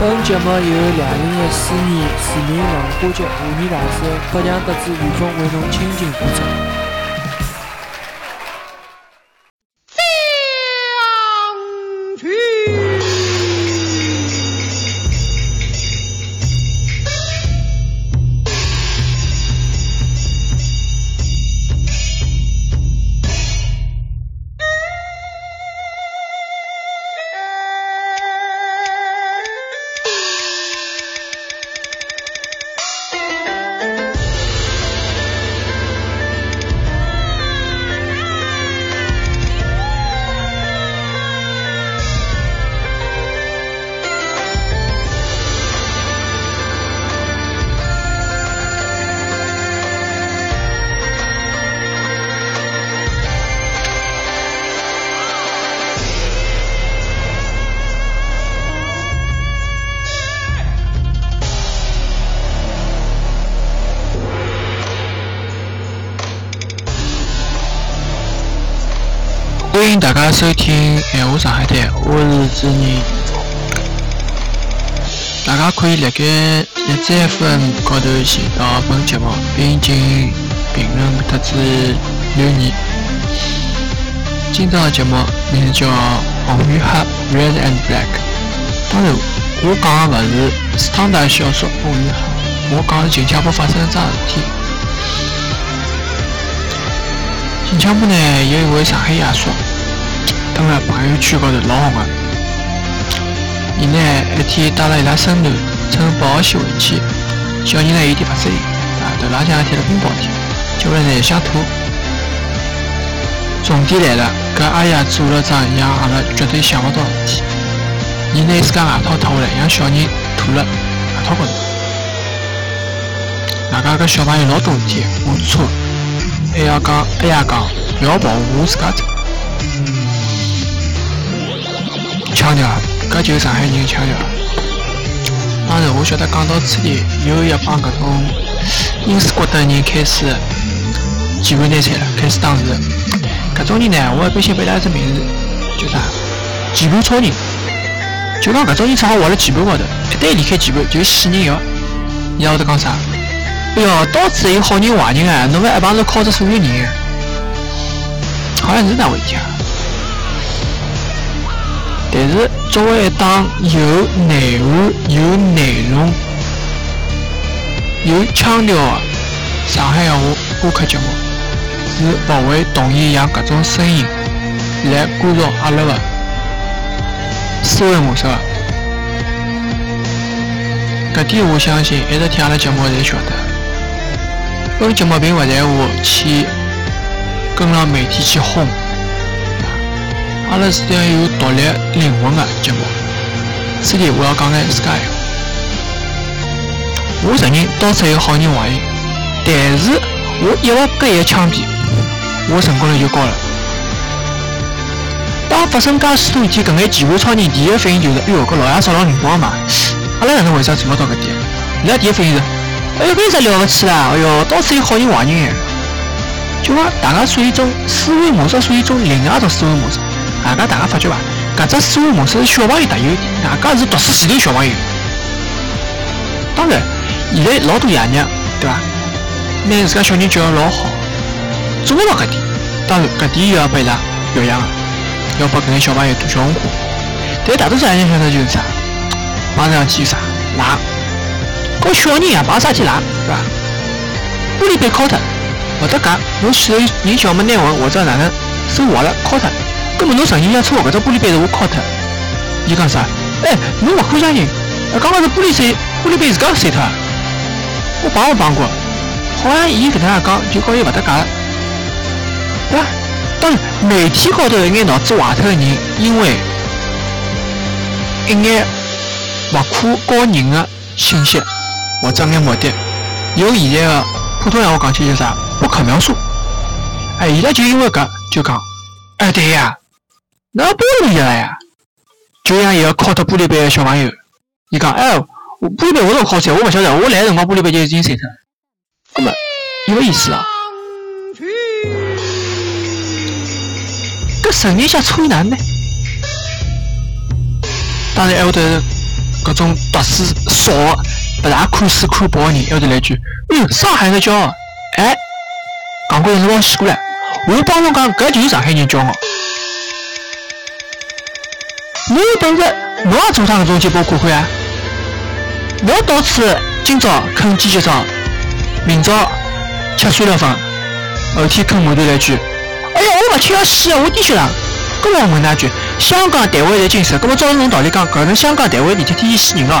本节目由两零一四年市民文化节华年大赛北强德子御风为侬倾情播出。收听《闲话上海滩》，我是主持人大家可以辣盖荔枝 FM 高头寻到本节目，并进行评论特子留言。今朝的节目名字叫《红与黑》（Red and Black）。当然，我讲的勿是斯汤达小说《红与黑》，我讲是近腔部发生一桩事体。近腔部呢，有一位上海爷叔。登了朋友圈高头老红个，伊呢一天带了伊拉孙囡乘八号线回去，小人呢有点勿适应，啊头浪向贴了冰雹贴，接下来呢想吐。重点来了，搿阿爷做了桩让阿拉绝对想勿到事体，伊拿自家外套脱下来，让小人吐了外套高头。外加搿小朋友老懂事体，我错，还要讲，还要讲，勿要跑，我自家走。腔调，搿就是上海人的腔调。当然，我晓得讲到此地，又一帮搿种英式国的人开始键盘拿菜了，开始打字。搿种人呢，我一般性拨伊拉一只名字，叫啥？键盘超人。就讲搿种人正好活辣键盘高头，一旦离开键盘就死人药。你晓得讲啥？哎哟，到处有好人坏人啊！侬勿一帮是靠着所有人，好像是哪回事？但是，作为一档有内涵、有内容、有腔调的上海闲话播客节目，是勿会同意让搿种声音来干扰阿拉的思维模式的。搿点我相信，一直听阿拉节目侪晓得。本节目并勿在乎去跟牢媒体去轰。阿拉是要有独立灵魂的节目。这里我要讲眼自家闲话。我承认到处有好人坏人，但是我一勿隔一枪毙，我成功率就高了。当发生介许多事体，搿眼奇葩超人第一反应就是：哎哟，搿老爷少了辰光嘛。阿拉哪能为啥做勿到搿点？伊拉第一反应是：哎哟，搿有啥了勿起啦？哎哟，到处有好人坏人。就讲大家属于一种思维模式，属于一种另外一种思维模式。大家大家发觉伐？搿只思维模式是小朋友特有的，外加是读书前头小朋友。当然，现在老多爷娘，对伐？拿自家小人教育老好，做勿到搿点。当然，搿点又要拨伊拉表扬，要拨搿眼小朋友做小红花。但大多数爷娘晓得就是啥？帮上去啥？拉，搞小人呀，帮啥去拉？对伐？玻璃杯敲脱，勿得讲，侬前头人小么难闻，或者哪能手滑了敲脱。根本侬承认要错，搿只玻璃杯是我敲脱。伊讲啥？哎，侬勿可相信，刚刚是玻璃碎，玻璃杯自家碎脱。我帮我帮过，好像伊搿能介讲，就讲伊勿得假，对伐？当然，媒体高头一眼脑子坏脱的人，因为一眼勿可告人的信息或者眼目的，用现在的普通闲话讲起就是啥？不可描述。哎，伊拉就因为搿就讲，哎，对呀。那玻璃了呀，就像一个敲脱玻璃杯的小朋友，伊讲，哎，玻璃杯我都敲碎，我勿晓得，我来的辰光玻璃杯就已经碎脱，根本有意思啊。搿成年下吹哪呢？当然，还会得各种读书少、不大看书看报的人，还会得来句：“嗯，上海人骄傲。”哎，讲过有辰光洗过来，我帮侬讲，搿就是上海人骄傲。侬有本事，侬也做上搿种节目看看啊！勿要到处今朝啃鸡脚爪，明朝吃酸辣粉，后天啃馒头来句：“哎呀，我勿吃要死啊，我低血糖。”搿么我问㑚句，香港台湾在禁食，搿么照侬道理讲，搿能香港台湾地铁天天死人哦，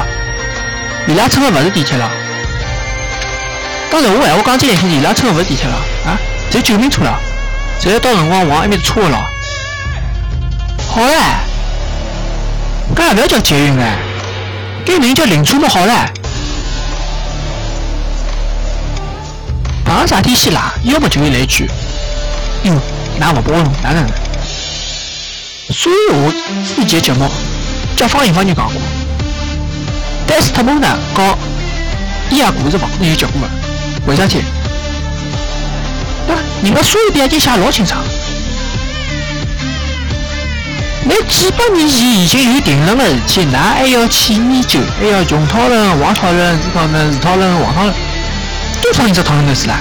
伊拉乘个勿是地铁了。当然，我闲话讲最难听点，伊拉乘个勿是地铁了啊，侪救命车了，侪到辰光往埃面车了。好唻，搿也勿要叫捷运唻，改名叫灵车么好了。碰啥天气啦，要么就会来一句，哟，㑚勿包容，哪能？所以我自己节目，甲方乙方就讲过，但是他们呢，搞伊也故是勿可能有结果的，为啥体？对吧？人家所有标题写老清爽，那几百年前已经有定论的事体，㑚还要去研究，还要穷讨论、王讨论、是讨论、是讨论、王讨论，多少人在讨论的事啦？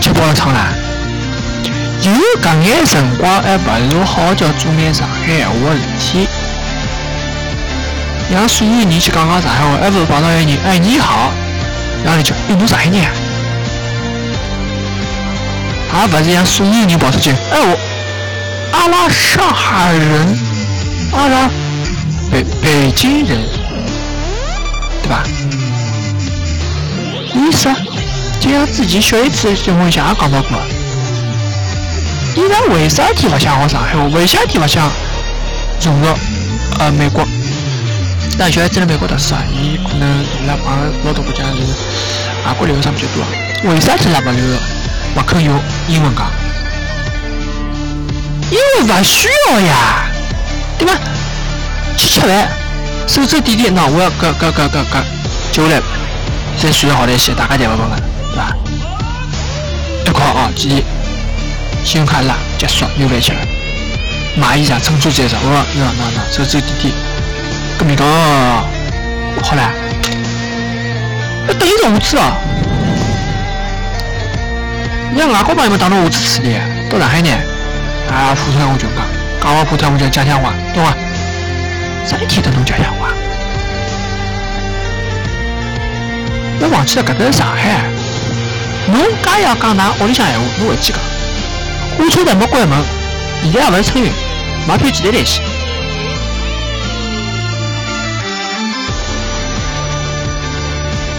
吃饱了撑啦？有搿眼辰光还勿如好好叫做眼上海闲话的事体，让所有人去讲讲上海话，还勿是碰到一个人，哎，你好，然后你就，哎，侬上海人啊？还勿是让所有人跑出去，哎，我阿拉上海人，阿拉北北京人，对吧？意思，就像自己小一次新闻下也讲到过。伊拉为啥体勿想学上海？为啥体勿想融入呃美国？但小孩子在美国读书啊，伊可能伊拉帮老多国家就是外国留学生比较多。为啥体拉勿留学？勿肯用英文讲？因为勿需要呀，对吧？去吃饭，手手点点，喏，我要搿搿搿搿搿，接下来再算好来些，大家侪勿问个，对吧？一块哦，几？信用卡拉结束，有饭吃了。买衣裳，乘车子上，我那那那，走走滴滴，搿味道好唻。要等于是无耻哦。你外国朋友们当侬无耻死的，到上海呢，啊，普通话就讲，讲完普通话就家乡话，懂伐？啥天都能讲乡话？我忘记了，搿搭是上海。侬介要讲㑚屋里向闲话，侬回去讲。火车站没关门，现在也勿是春运，买票简单点些。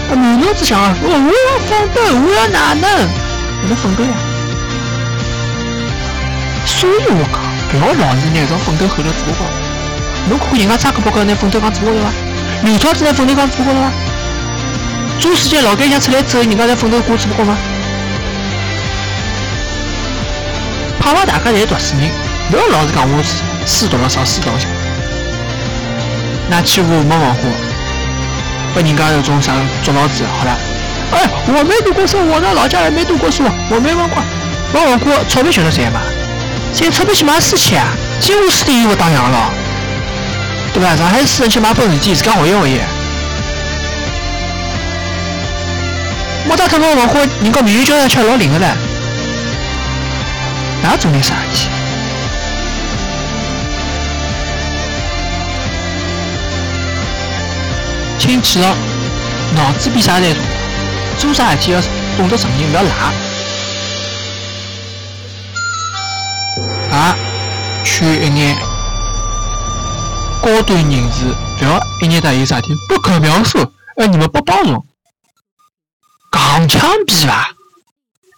啊，满脑子想啊，我我要奋斗，我要哪能？哪能奋斗呀？所以我讲，不要老是拿种奋斗后头做高。侬看人家扎克伯格拿奋斗讲做高了伐？刘超子拿奋斗讲做高了伐？朱世杰老干想出来之后，人家在奋斗过做高吗？怕勿大家侪读书人，勿要老是讲我书读了少，书读了少。那欺负没文化，拨人家有种啥捉老子，好了。哎，我没读过书，我在老家也没读过书，我没文化，没文化，钞票晓得赚嘛？赚钞票去买书去啊？金华书店又勿打烊了，对伐？上海书人去买本事体，自家学一学一。没得他们文化，人家名誉教育吃老灵个唻。哪做点啥事体？请记牢，脑子比啥侪重做啥事体要懂得承认，不要赖。啊，缺一眼高端人士，不要一眼的有啥体不可描述，哎，你们不包容，港枪毙吧？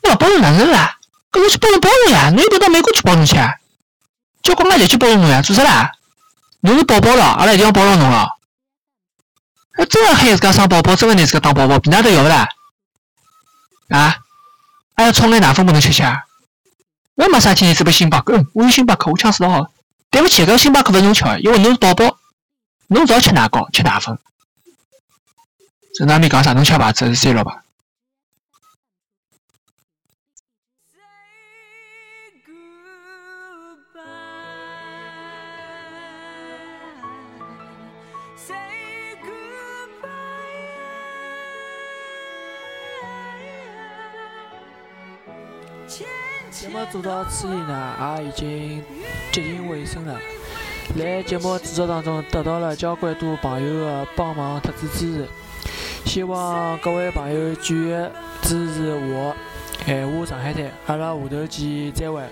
要包容哪能啦？搿侬去包容包容呀，侬又跑到美国去包容去，叫国外来去包容侬呀，做啥啦？侬是宝宝了，阿拉一定要包容侬了。真要喊自家生宝宝，真要拿自家当宝宝，比哪都要勿啦？啊？还要冲来奶粉不能吃吃？我没啥钱，是不星巴克？我有星巴克，我抢死老好。对不起，搿星巴克勿是侬吃的，因为侬是宝宝，侬只好吃奶糕，吃奶粉。这哪没讲啥？侬吃牌子是三六吧？节目做到此地呢，也已经接近尾声了。在节目制作当中，得到了交关多朋友的帮忙特子支持，希望各位朋友继续支持我，闲话上海滩，阿拉下头见，再会。